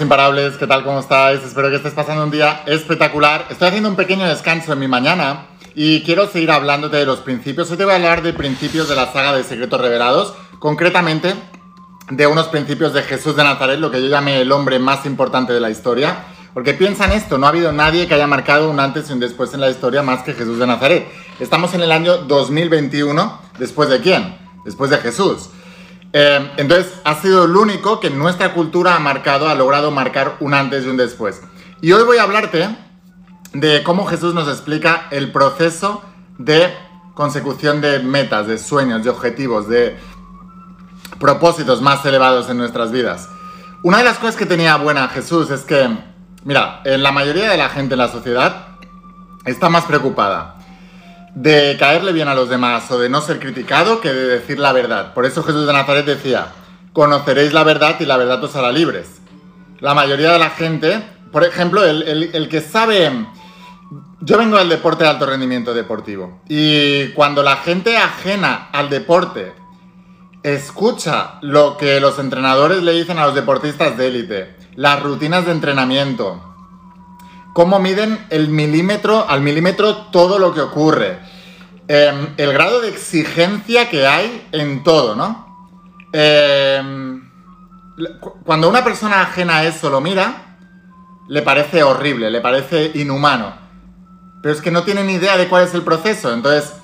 Imparables, ¿qué tal? ¿Cómo estáis? Espero que estés pasando un día espectacular. Estoy haciendo un pequeño descanso en mi mañana y quiero seguir hablándote de los principios. Hoy te voy a hablar de principios de la saga de Secretos Revelados, concretamente de unos principios de Jesús de Nazaret, lo que yo llamé el hombre más importante de la historia. Porque piensa en esto, no ha habido nadie que haya marcado un antes y un después en la historia más que Jesús de Nazaret. Estamos en el año 2021, ¿después de quién? Después de Jesús. Eh, entonces, ha sido el único que nuestra cultura ha marcado, ha logrado marcar un antes y un después. Y hoy voy a hablarte de cómo Jesús nos explica el proceso de consecución de metas, de sueños, de objetivos, de propósitos más elevados en nuestras vidas. Una de las cosas que tenía buena Jesús es que, mira, la mayoría de la gente en la sociedad está más preocupada de caerle bien a los demás o de no ser criticado que de decir la verdad. Por eso Jesús de Nazaret decía, conoceréis la verdad y la verdad os hará libres. La mayoría de la gente, por ejemplo, el, que sabe... Yo vengo del deporte de alto rendimiento deportivo y cuando la gente ajena al deporte escucha lo que los entrenadores le dicen a los deportistas de élite, las rutinas de entrenamiento, cómo miden el milímetro al milímetro todo lo que ocurre, em, el grado de exigencia que hay en todo, ¿no? Em, cuando una persona ajena a eso lo mira, le parece horrible, le parece inhumano. Pero es que no tiene ni idea de cuál es el proceso. Entonces,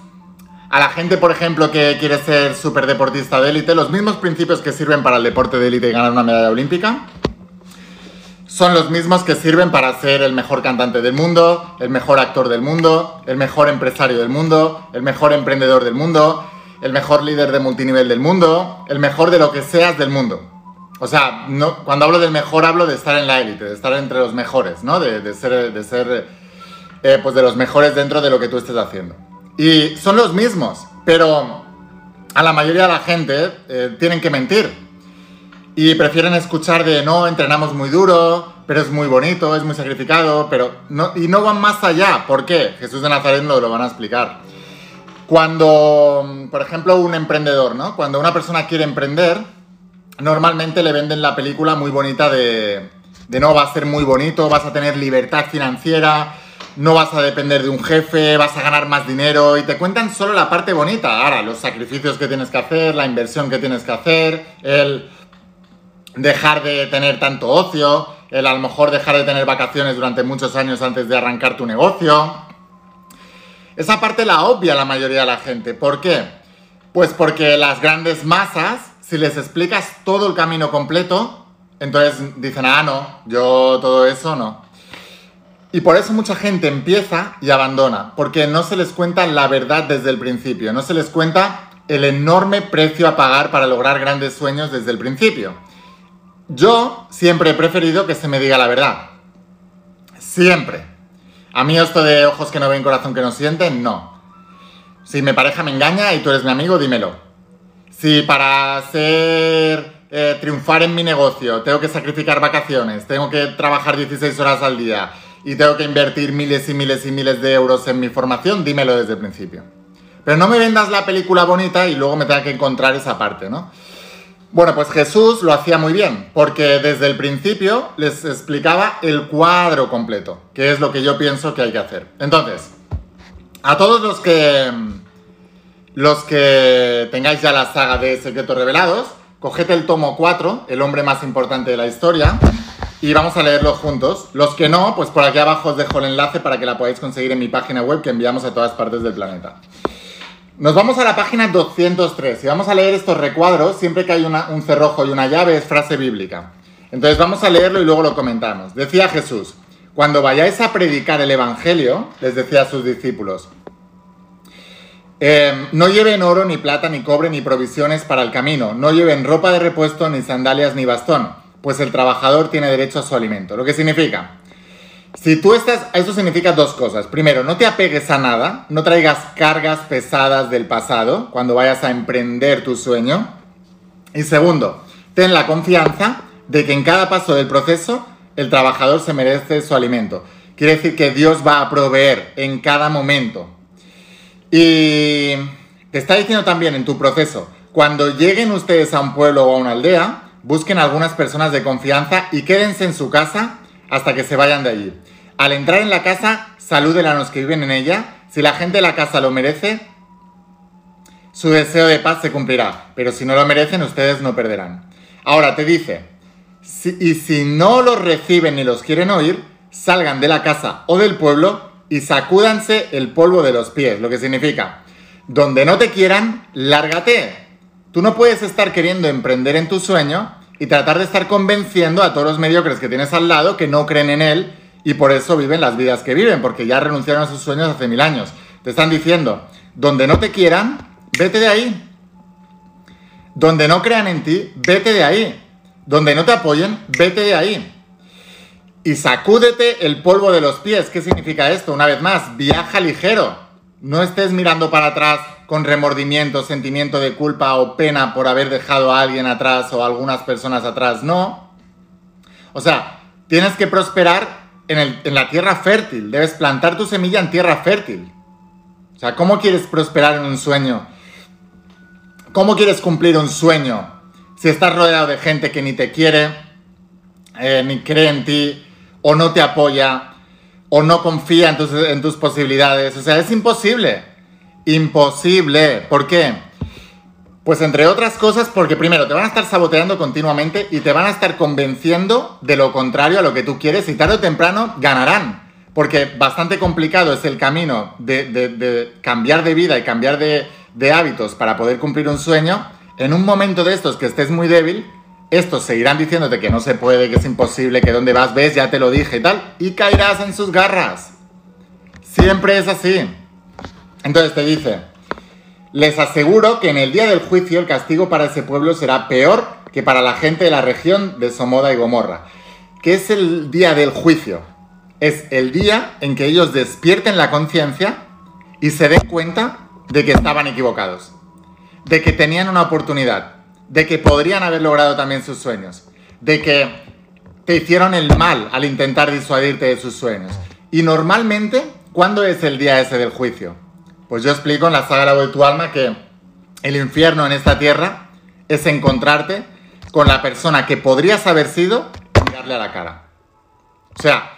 a la gente, por ejemplo, que quiere ser súper deportista de élite, los mismos principios que sirven para el deporte de élite y ganar una medalla olímpica, son los mismos que sirven para ser el mejor cantante del mundo, el mejor actor del mundo, el mejor empresario del mundo, el mejor emprendedor del mundo, el mejor líder de multinivel del mundo, el mejor de lo que seas del mundo. O sea, no, cuando hablo del mejor hablo de estar en la élite, de estar entre los mejores, ¿no? De, ser, de ser eh, pues de los mejores dentro de lo que tú estés haciendo. Y son los mismos, pero a la mayoría de la gente eh, tienen que mentir y prefieren escuchar de no, entrenamos muy duro, pero es muy bonito, es muy sacrificado, pero no, y no van más allá. ¿Por qué? Jesús de Nazaret no lo van a explicar. Cuando, por ejemplo, un emprendedor, ¿no? Cuando una persona quiere emprender, normalmente le venden la película muy bonita de, de no, va a ser muy bonito, vas a tener libertad financiera, no vas a depender de un jefe, vas a ganar más dinero y te cuentan solo la parte bonita. Ahora, los sacrificios que tienes que hacer, la inversión que tienes que hacer, el dejar de tener tanto ocio, el a lo mejor dejar de tener vacaciones durante muchos años antes de arrancar tu negocio. Esa parte la obvia la mayoría de la gente. ¿Por qué? Pues porque las grandes masas, si les explicas todo el camino completo, entonces dicen, ah, no, yo todo eso no. Y por eso mucha gente empieza y abandona, porque no se les cuenta la verdad desde el principio, no se les cuenta el enorme precio a pagar para lograr grandes sueños desde el principio. Yo siempre he preferido que se me diga la verdad. Siempre. A mí esto de ojos que no ven, corazón que no sienten, no. Si mi pareja me engaña y tú eres mi amigo, dímelo. Si para ser eh, triunfar en mi negocio tengo que sacrificar vacaciones, tengo que trabajar 16 horas al día y tengo que invertir miles y miles y miles de euros en mi formación, dímelo desde el principio. Pero no me vendas la película bonita y luego me tenga que encontrar esa parte, ¿no? Bueno, pues Jesús lo hacía muy bien, porque desde el principio les explicaba el cuadro completo, que es lo que yo pienso que hay que hacer. Entonces, a todos los que los que tengáis ya la saga de Secretos Revelados, coged el tomo 4, el hombre más importante de la historia, y vamos a leerlo juntos. Los que no, pues por aquí abajo os dejo el enlace para que la podáis conseguir en mi página web que enviamos a todas partes del planeta. Nos vamos a la página 203 y vamos a leer estos recuadros. Siempre que hay un cerrojo y una llave es frase bíblica. Entonces vamos a leerlo y luego lo comentamos. Decía Jesús, cuando vayáis a predicar el Evangelio, les decía a sus discípulos, em, no lleven oro, ni plata, ni cobre, ni provisiones para el camino. No lleven ropa de repuesto, ni sandalias, ni bastón, pues el trabajador tiene derecho a su alimento. Lo que significa, si tú estás, eso significa dos cosas. Primero, no te apegues a nada, no traigas cargas pesadas del pasado cuando vayas a emprender tu sueño. Y segundo, ten la confianza de que en cada paso del proceso el trabajador se merece su alimento. Quiere decir que Dios va a proveer en cada momento. Y te está diciendo también en tu proceso, cuando lleguen ustedes a un pueblo o a una aldea, busquen algunas personas de confianza y quédense en su casa hasta que se vayan de allí. Al entrar en la casa, saluden a los que viven en ella. Si la gente de la casa lo merece, su deseo de paz se cumplirá. Pero si no lo merecen, ustedes no perderán. Ahora te dice, y si no los reciben ni los quieren oír, salgan de la casa o del pueblo y sacúdanse el polvo de los pies. Lo que significa, donde no te quieran, lárgate. Tú no puedes estar queriendo emprender en tu sueño y tratar de estar convenciendo a todos los mediocres que tienes al lado que no creen en él y por eso viven las vidas que viven, porque ya renunciaron a sus sueños hace mil años. Te están diciendo, donde no te quieran, vete de ahí. Donde no crean en ti, vete de ahí. Donde no te apoyen, vete de ahí. Y sacúdete el polvo de los pies. ¿Qué significa esto? Una vez más, viaja ligero. No estés mirando para atrás con remordimiento, sentimiento de culpa o pena por haber dejado a alguien atrás o a algunas personas atrás. No. O sea, tienes que prosperar en, en la tierra fértil. Debes plantar tu semilla en tierra fértil. O sea, ¿cómo quieres prosperar en un sueño? ¿Cómo quieres cumplir un sueño si estás rodeado de gente que ni te quiere, eh, ni cree en ti, o no te apoya, o no confía en tus, en tus posibilidades? O sea, es imposible. Imposible. ¿Por qué? Pues entre otras cosas porque primero te van a estar saboteando continuamente y te van a estar convenciendo de lo contrario a lo que tú quieres y tarde o temprano ganarán. Porque bastante complicado es el camino de, cambiar de vida y cambiar de, de hábitos para poder cumplir un sueño, en un momento de estos que estés muy débil, estos seguirán diciéndote que no se puede, que es imposible, que dónde vas, ves, ya te lo dije y tal, y caerás en sus garras. Siempre es así. Entonces te dice, les aseguro que en el día del juicio el castigo para ese pueblo será peor que para la gente de la región de Somoda y Gomorra. ¿Qué es el día del juicio? Es el día en que ellos despierten la conciencia y se den cuenta de que estaban equivocados, de que tenían una oportunidad, de que podrían haber logrado también sus sueños, de que te hicieron el mal al intentar disuadirte de sus sueños. Y normalmente, ¿cuándo es el día ese del juicio? Pues yo explico en la saga de tu alma que el infierno en esta tierra es encontrarte con la persona que podrías haber sido y mirarle a la cara. O sea,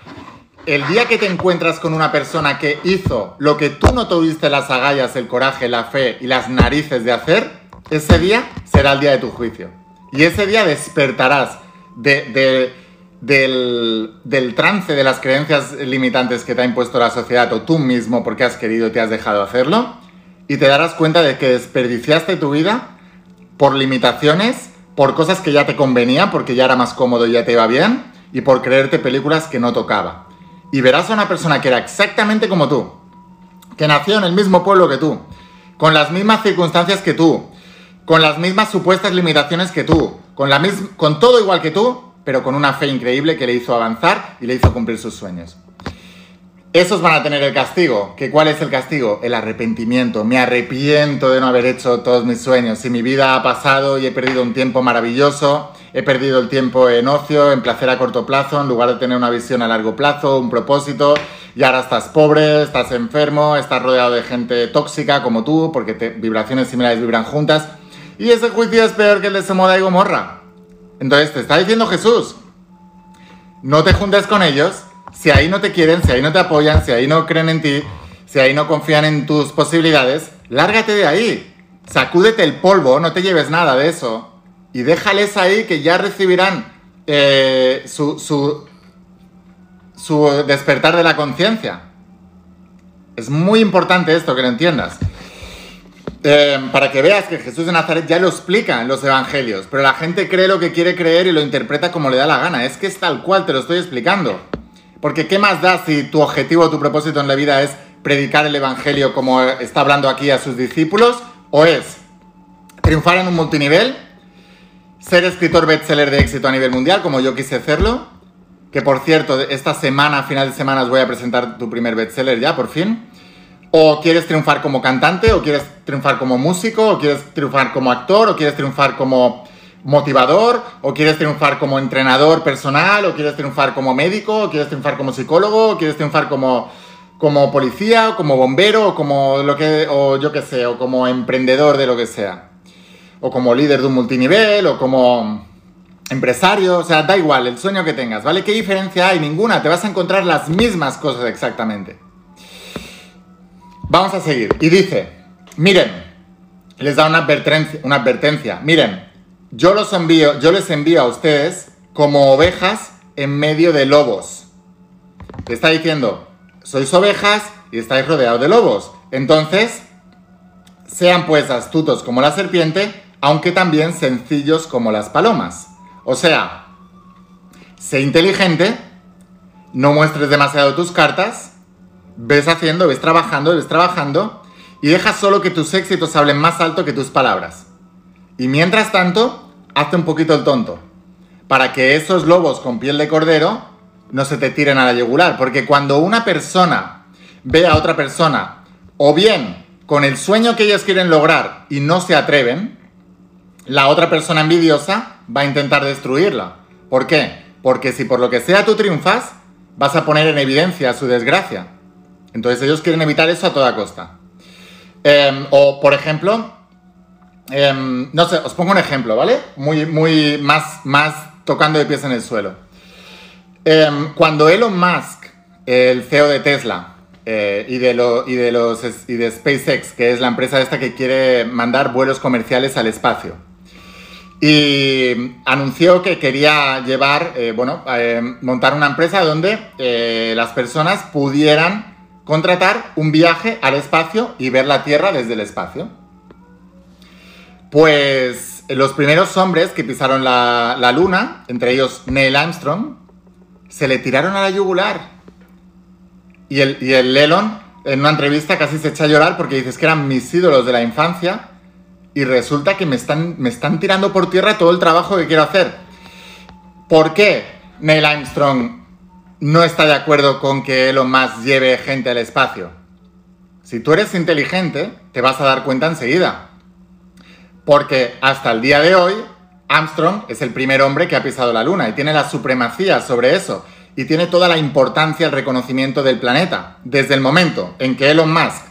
el día que te encuentras con una persona que hizo lo que tú no tuviste las agallas, el coraje, la fe y las narices de hacer, ese día será el día de tu juicio. Y ese día despertarás del, trance de las creencias limitantes que te ha impuesto la sociedad o tú mismo porque has querido y te has dejado hacerlo. Y te darás cuenta de que desperdiciaste tu vida por limitaciones, por cosas que ya te convenían porque ya era más cómodo y ya te iba bien, y por creerte películas que no tocaba y verás a una persona que era exactamente como tú, que nació en el mismo pueblo que tú, con las mismas circunstancias que tú, con las mismas supuestas limitaciones que tú, con, la con todo igual que tú, pero con una fe increíble que le hizo avanzar y le hizo cumplir sus sueños. Esos van a tener el castigo. ¿Que ¿Cuál es el castigo? El arrepentimiento. Me arrepiento de no haber hecho todos mis sueños. Si mi vida ha pasado y he perdido un tiempo maravilloso, he perdido el tiempo en ocio, en placer a corto plazo, en lugar de tener una visión a largo plazo, un propósito, y ahora estás pobre, estás enfermo, estás rodeado de gente tóxica como tú, porque vibraciones similares vibran juntas, y ese juicio es peor que el de Somoda y Gomorra. Entonces te está diciendo Jesús, no te juntes con ellos, si ahí no te quieren, si ahí no te apoyan, si ahí no creen en ti, si ahí no confían en tus posibilidades, lárgate de ahí. Sacúdete el polvo, no te lleves nada de eso y déjales ahí que ya recibirán eh, su, su, despertar de la conciencia. Es muy importante esto, que lo entiendas. Eh, para que veas que Jesús de Nazaret ya lo explica en los evangelios, pero la gente cree lo que quiere creer y lo interpreta como le da la gana. Es que es tal cual, te lo estoy explicando. Porque ¿qué más da si tu objetivo o tu propósito en la vida es predicar el evangelio como está hablando aquí a sus discípulos? ¿O es triunfar en un multinivel? ser escritor bestseller de éxito a nivel mundial, como yo quise hacerlo. Que por cierto, esta semana, final de semana, os voy a presentar tu primer bestseller ya, por fin. O quieres triunfar como cantante, o quieres triunfar como músico, o quieres triunfar como actor, o quieres triunfar como motivador, o quieres triunfar como entrenador personal, o quieres triunfar como médico, o quieres triunfar como psicólogo, o quieres triunfar como, como policía, o como bombero, o como lo que, o yo qué sé, o como emprendedor de lo que sea o como líder de un multinivel, o como empresario, o sea, da igual el sueño que tengas, ¿vale? ¿Qué diferencia hay? Ninguna, te vas a encontrar las mismas cosas exactamente. Vamos a seguir. Y dice, miren, les da una advertencia, una advertencia. Miren, yo los envío, yo les envío a ustedes como ovejas en medio de lobos. Está diciendo, sois ovejas y estáis rodeados de lobos. Entonces, sean pues astutos como la serpiente, aunque también sencillos como las palomas. O sea, sé inteligente, no muestres demasiado tus cartas, ves haciendo, ves trabajando, ves trabajando, y deja solo que tus éxitos hablen más alto que tus palabras. Y mientras tanto, hazte un poquito el tonto, para que esos lobos con piel de cordero no se te tiren a la yugular, porque cuando una persona ve a otra persona, o bien con el sueño que ellos quieren lograr y no se atreven, la otra persona envidiosa va a intentar destruirla. ¿Por qué? Porque si por lo que sea tú triunfas, vas a poner en evidencia su desgracia. Entonces ellos quieren evitar eso a toda costa. Em, o, por ejemplo, em, no sé, os pongo un ejemplo, ¿vale? Muy, muy más, más tocando de pies en el suelo. Em, cuando Elon Musk, el CEO de Tesla, eh, y, de los, y de SpaceX, que es la empresa esta que quiere mandar vuelos comerciales al espacio, y anunció que quería llevar, eh, bueno, eh, montar una empresa donde las personas pudieran contratar un viaje al espacio y ver la Tierra desde el espacio. Pues los primeros hombres que pisaron la, la Luna, entre ellos Neil Armstrong, se le tiraron a la yugular. Y el, y el en una entrevista, casi se echa a llorar porque dices que eran mis ídolos de la infancia y resulta que me están, me están tirando por tierra todo el trabajo que quiero hacer. ¿Por qué Neil Armstrong no está de acuerdo con que Elon Musk lleve gente al espacio? Si tú eres inteligente, te vas a dar cuenta enseguida. Porque hasta el día de hoy, Armstrong es el primer hombre que ha pisado la Luna y tiene la supremacía sobre eso. Y tiene toda la importancia, el reconocimiento del planeta. Desde el momento en que Elon Musk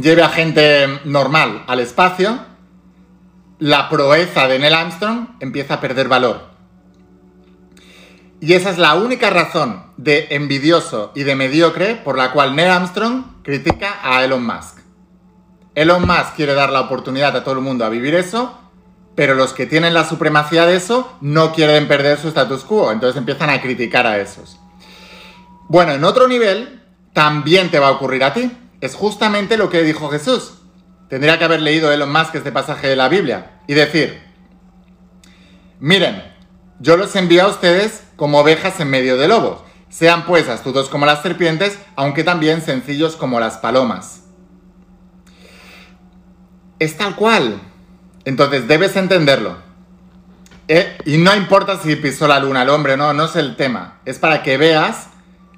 lleve a gente normal al espacio, la proeza de Neil Armstrong empieza a perder valor. Y esa es la única razón de envidioso y de mediocre por la cual Neil Armstrong critica a Elon Musk. Elon Musk quiere dar la oportunidad a todo el mundo a vivir eso, pero los que tienen la supremacía de eso no quieren perder su status quo, entonces empiezan a criticar a esos. Bueno, en otro nivel, también te va a ocurrir a ti es justamente lo que dijo Jesús. Tendría que haber leído Elon Musk este pasaje de la Biblia y decir, miren, yo los envío a ustedes como ovejas en medio de lobos. Sean pues astutos como las serpientes, aunque también sencillos como las palomas. Es tal cual. Entonces debes entenderlo. Eh, y no importa si pisó la luna el hombre, no, no es el tema. Es para que veas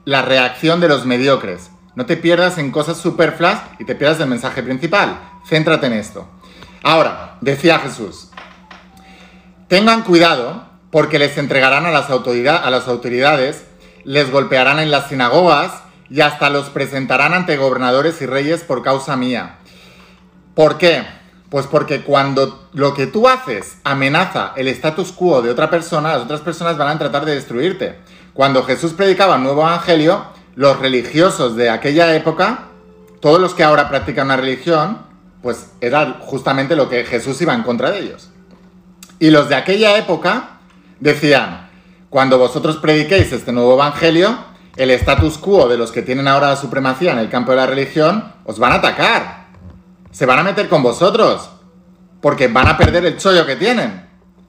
la reacción de los mediocres. No te pierdas en cosas superfluas y te pierdas del mensaje principal. Céntrate en esto. Ahora, decía Jesús, tengan cuidado porque les entregarán a las, a las autoridades, les golpearán en las sinagogas y hasta los presentarán ante gobernadores y reyes por causa mía. ¿Por qué? Pues porque cuando lo que tú haces amenaza el status quo de otra persona, las otras personas van a tratar de destruirte. Cuando Jesús predicaba el nuevo evangelio, los religiosos de aquella época, todos los que ahora practican una religión, pues era justamente lo que Jesús iba en contra de ellos. Y los de aquella época decían, cuando vosotros prediquéis este nuevo evangelio, el status quo de los que tienen ahora la supremacía en el campo de la religión, os van a atacar. Se van a meter con vosotros. Porque van a perder el chollo que tienen.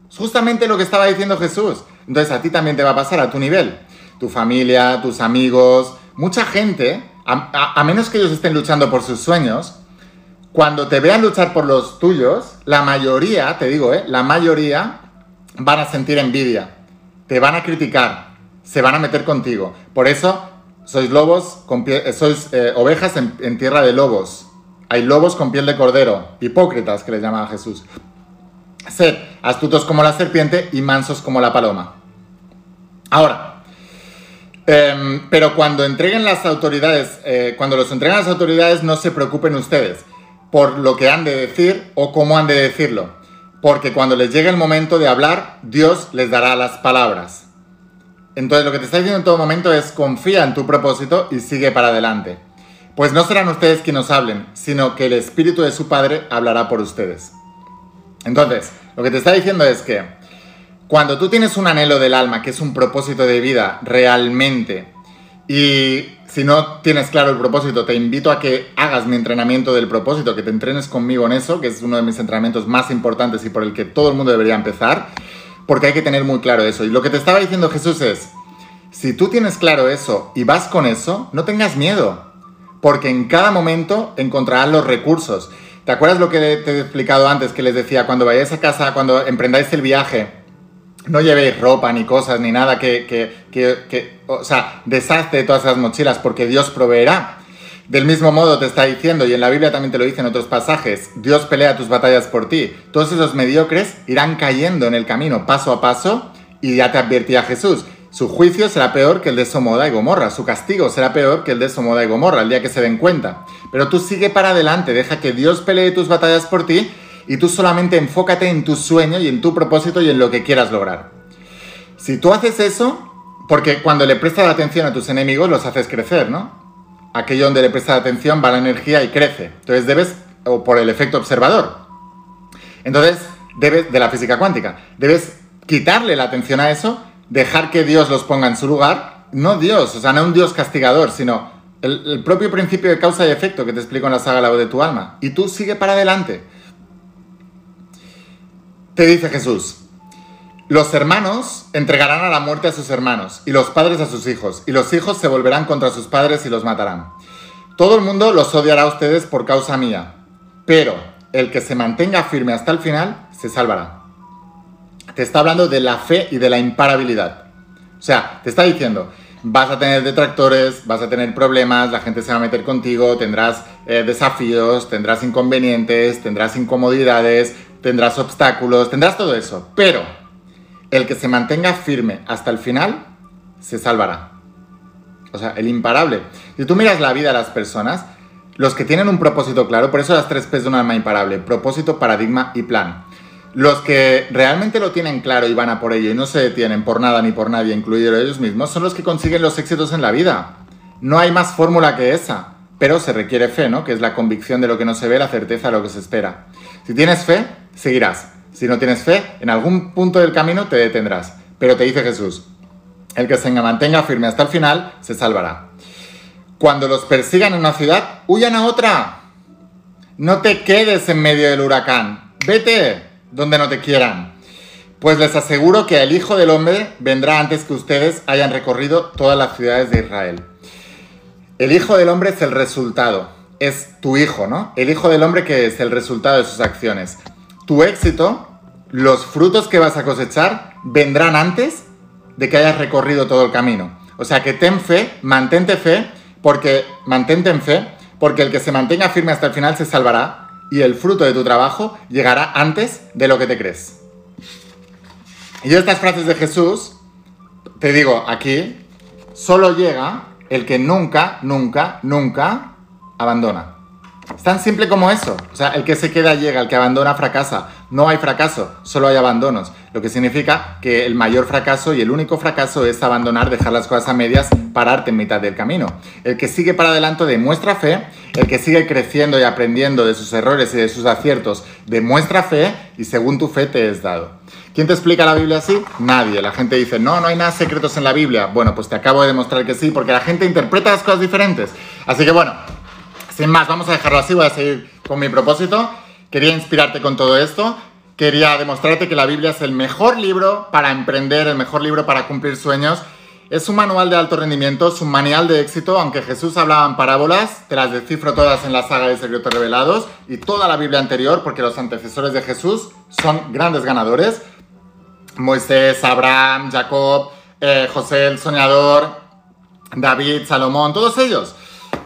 Es justamente lo que estaba diciendo Jesús. Entonces a ti también te va a pasar a tu nivel tu familia, tus amigos, mucha gente, a, menos que ellos estén luchando por sus sueños, cuando te vean luchar por los tuyos, la mayoría, te digo, ¿eh? la mayoría van a sentir envidia, te van a criticar, se van a meter contigo. Por eso sois lobos, eh, sois eh, ovejas en, en, tierra de lobos. Hay lobos con piel de cordero, hipócritas que les llamaba Jesús. Sed astutos como la serpiente y mansos como la paloma. Ahora, Em, pero cuando entreguen las autoridades, eh, cuando los entreguen las autoridades, no se preocupen ustedes por lo que han de decir o cómo han de decirlo. Porque cuando les llegue el momento de hablar, Dios les dará las palabras. Entonces lo que te está diciendo en todo momento es confía en tu propósito y sigue para adelante. Pues no serán ustedes quienes hablen, sino que el Espíritu de su Padre hablará por ustedes. Entonces, lo que te está diciendo es que cuando tú tienes un anhelo del alma, que es un propósito de vida realmente, y si no tienes claro el propósito, te invito a que hagas mi entrenamiento del propósito, que te entrenes conmigo en eso, que es uno de mis entrenamientos más importantes y por el que todo el mundo debería empezar, porque hay que tener muy claro eso. Y lo que te estaba diciendo Jesús es, si tú tienes claro eso y vas con eso, no tengas miedo, porque en cada momento encontrarás los recursos. ¿Te acuerdas lo que te he explicado antes, que les decía, cuando vayáis a casa, cuando emprendáis el viaje, no llevéis ropa ni cosas ni nada que, que, que, o sea, deshazte todas esas mochilas porque Dios proveerá. Del mismo modo te está diciendo, y en la Biblia también te lo dice en otros pasajes, Dios pelea tus batallas por ti. Todos esos mediocres irán cayendo en el camino paso a paso y ya te advertía Jesús. Su juicio será peor que el de Somoda y Gomorra, su castigo será peor que el de Somoda y Gomorra el día que se den cuenta. Pero tú sigue para adelante, deja que Dios pelee tus batallas por ti y tú solamente enfócate en tu sueño y en tu propósito y en lo que quieras lograr. Si tú haces eso, porque cuando le prestas atención a tus enemigos los haces crecer, ¿no? Aquello donde le prestas atención va la energía y crece. Entonces debes, o por el efecto observador. Entonces, debes, de la física cuántica, debes quitarle la atención a eso, dejar que Dios los ponga en su lugar, no Dios, o sea, no un Dios castigador, sino el, propio principio de causa y efecto que te explico en la saga La de tu alma. Y tú sigue para adelante. Te dice Jesús, los hermanos entregarán a la muerte a sus hermanos y los padres a sus hijos, y los hijos se volverán contra sus padres y los matarán. Todo el mundo los odiará a ustedes por causa mía, pero el que se mantenga firme hasta el final se salvará. Te está hablando de la fe y de la imparabilidad. O sea, te está diciendo, vas a tener detractores, vas a tener problemas, la gente se va a meter contigo, tendrás eh, desafíos, tendrás inconvenientes, tendrás incomodidades, tendrás obstáculos, tendrás todo eso, pero el que se mantenga firme hasta el final se salvará. O sea, el imparable. Si tú miras la vida de las personas, los que tienen un propósito claro, por eso las tres P's de un alma imparable, propósito, paradigma y plan. Los que realmente lo tienen claro y van a por ello y no se detienen por nada ni por nadie, incluido ellos mismos, son los que consiguen los éxitos en la vida. No hay más fórmula que esa. Pero se requiere fe, ¿no? Que es la convicción de lo que no se ve, la certeza de lo que se espera. Si tienes fe, seguirás. Si no tienes fe, en algún punto del camino te detendrás. Pero te dice Jesús, el que se mantenga firme hasta el final, se salvará. Cuando los persigan en una ciudad, huyan a otra. No te quedes en medio del huracán. Vete donde no te quieran. Pues les aseguro que el Hijo del Hombre vendrá antes que ustedes hayan recorrido todas las ciudades de Israel. El Hijo del Hombre es el resultado, es tu hijo, ¿no? El Hijo del Hombre que es el resultado de sus acciones. Tu éxito, los frutos que vas a cosechar, vendrán antes de que hayas recorrido todo el camino. O sea que ten fe, mantente fe, porque mantente en fe, porque el que se mantenga firme hasta el final se salvará y el fruto de tu trabajo llegará antes de lo que te crees. Y estas frases de Jesús, te digo aquí, solo llega el que nunca, nunca, nunca abandona. Es tan simple como eso. O sea, el que se queda llega, el que abandona fracasa. No hay fracaso, solo hay abandonos. Lo que significa que el mayor fracaso y el único fracaso es abandonar, dejar las cosas a medias, pararte en mitad del camino. El que sigue para adelante demuestra fe, el que sigue creciendo y aprendiendo de sus errores y de sus aciertos demuestra fe y según tu fe te es dado. ¿Quién te explica la Biblia así? Nadie. La gente dice, no, no hay nada secretos en la Biblia. Bueno, pues te acabo de demostrar que sí, porque la gente interpreta las cosas diferentes. Así que bueno, sin más, vamos a dejarlo así, voy a seguir con mi propósito. Quería inspirarte con todo esto. Quería demostrarte que la Biblia es el mejor libro para emprender, el mejor libro para cumplir sueños. Es un manual de alto rendimiento, es un manual de éxito, aunque Jesús hablaba en parábolas, te las descifro todas en la saga de Secretos Revelados y toda la Biblia anterior, porque los antecesores de Jesús son grandes ganadores. Moisés, Abraham, Jacob, eh, José el Soñador, David, Salomón, todos ellos.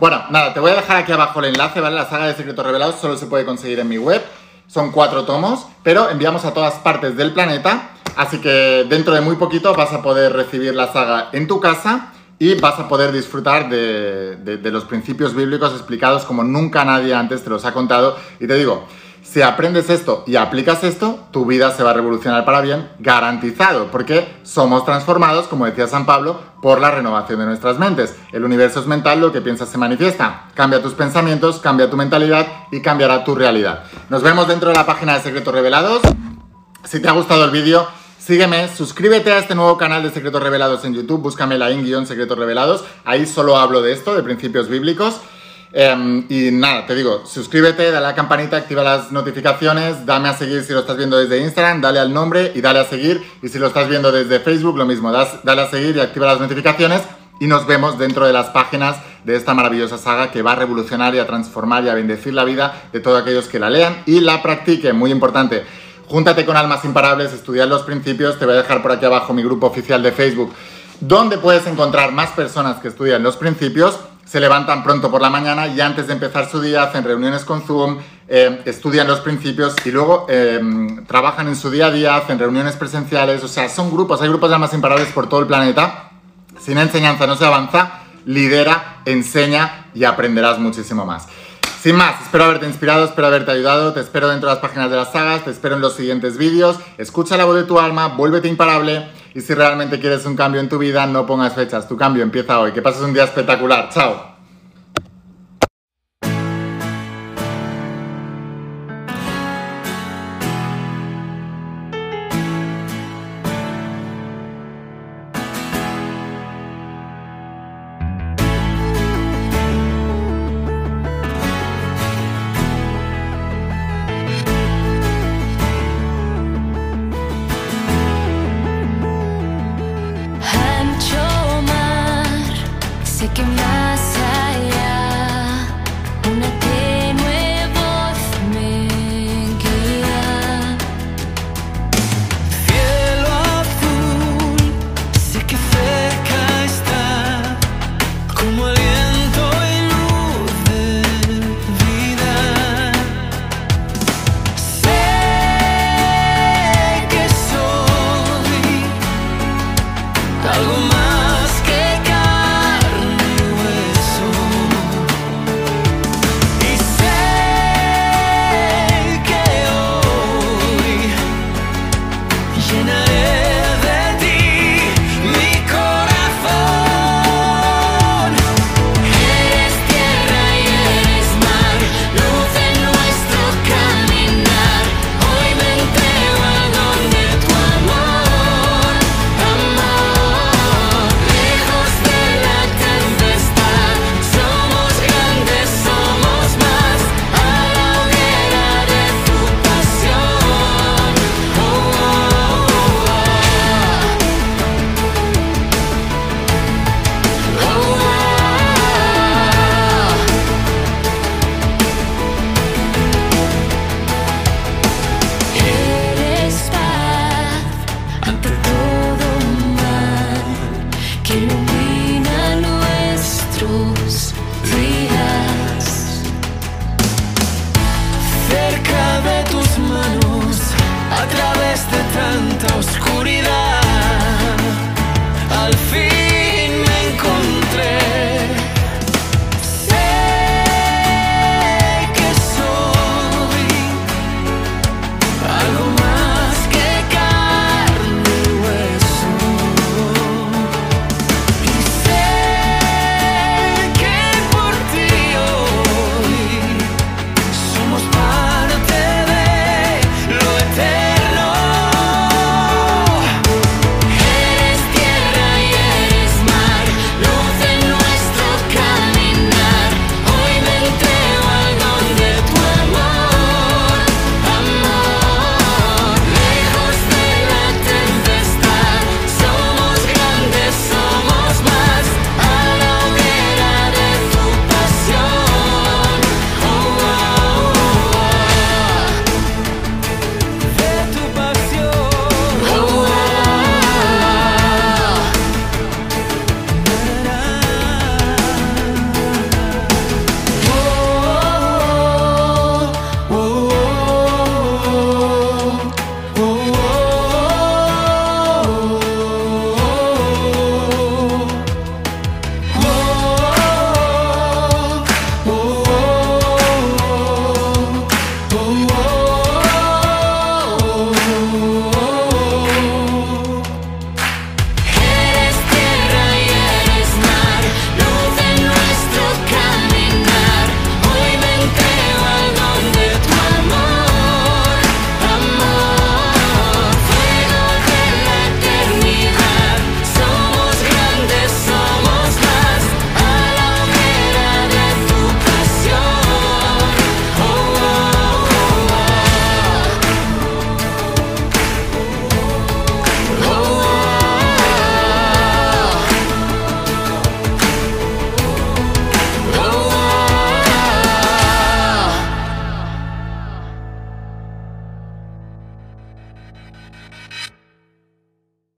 Bueno, nada, te voy a dejar aquí abajo el enlace, ¿vale? La saga de secretos revelados solo se puede conseguir en mi web. Son cuatro tomos, pero enviamos a todas partes del planeta. Así que dentro de muy poquito vas a poder recibir la saga en tu casa y vas a poder disfrutar de, de los principios bíblicos explicados como nunca nadie antes te los ha contado. Y te digo, Si aprendes esto y aplicas esto, tu vida se va a revolucionar para bien, garantizado, porque somos transformados, como decía San Pablo, por la renovación de nuestras mentes. El universo es mental, lo que piensas se manifiesta. Cambia tus pensamientos, cambia tu mentalidad y cambiará tu realidad. Nos vemos dentro de la página de Secretos Revelados. Si te ha gustado el vídeo, sígueme, suscríbete a este nuevo canal de Secretos Revelados en YouTube, búscame la in Secretos Revelados, ahí solo hablo de esto, de principios bíblicos. Em, y nada, te digo, suscríbete, dale a la campanita, activa las notificaciones, dame a seguir si lo estás viendo desde Instagram, dale al nombre y dale a seguir. Y si lo estás viendo desde Facebook, lo mismo, dale a seguir y activa las notificaciones. Y nos vemos dentro de las páginas de esta maravillosa saga que va a revolucionar y a transformar y a bendecir la vida de todos aquellos que la lean y la practiquen. Muy importante. Júntate con almas imparables, estudia los principios. Te voy a dejar por aquí abajo mi grupo oficial de Facebook, donde puedes encontrar más personas que estudian los principios se levantan pronto por la mañana y antes de empezar su día hacen reuniones con Zoom, eh, estudian los principios y luego eh, trabajan en su día a día, hacen reuniones presenciales, o sea, son grupos, hay grupos de almas imparables por todo el planeta. Sin enseñanza no se avanza, lidera, enseña y aprenderás muchísimo más. Sin más, espero haberte inspirado, espero haberte ayudado, te espero dentro de las páginas de las sagas, te espero en los siguientes vídeos, escucha la voz de tu alma, vuélvete imparable y si realmente quieres un cambio en tu vida, no pongas fechas. Tu cambio empieza hoy. Que pases un día espectacular. Chao.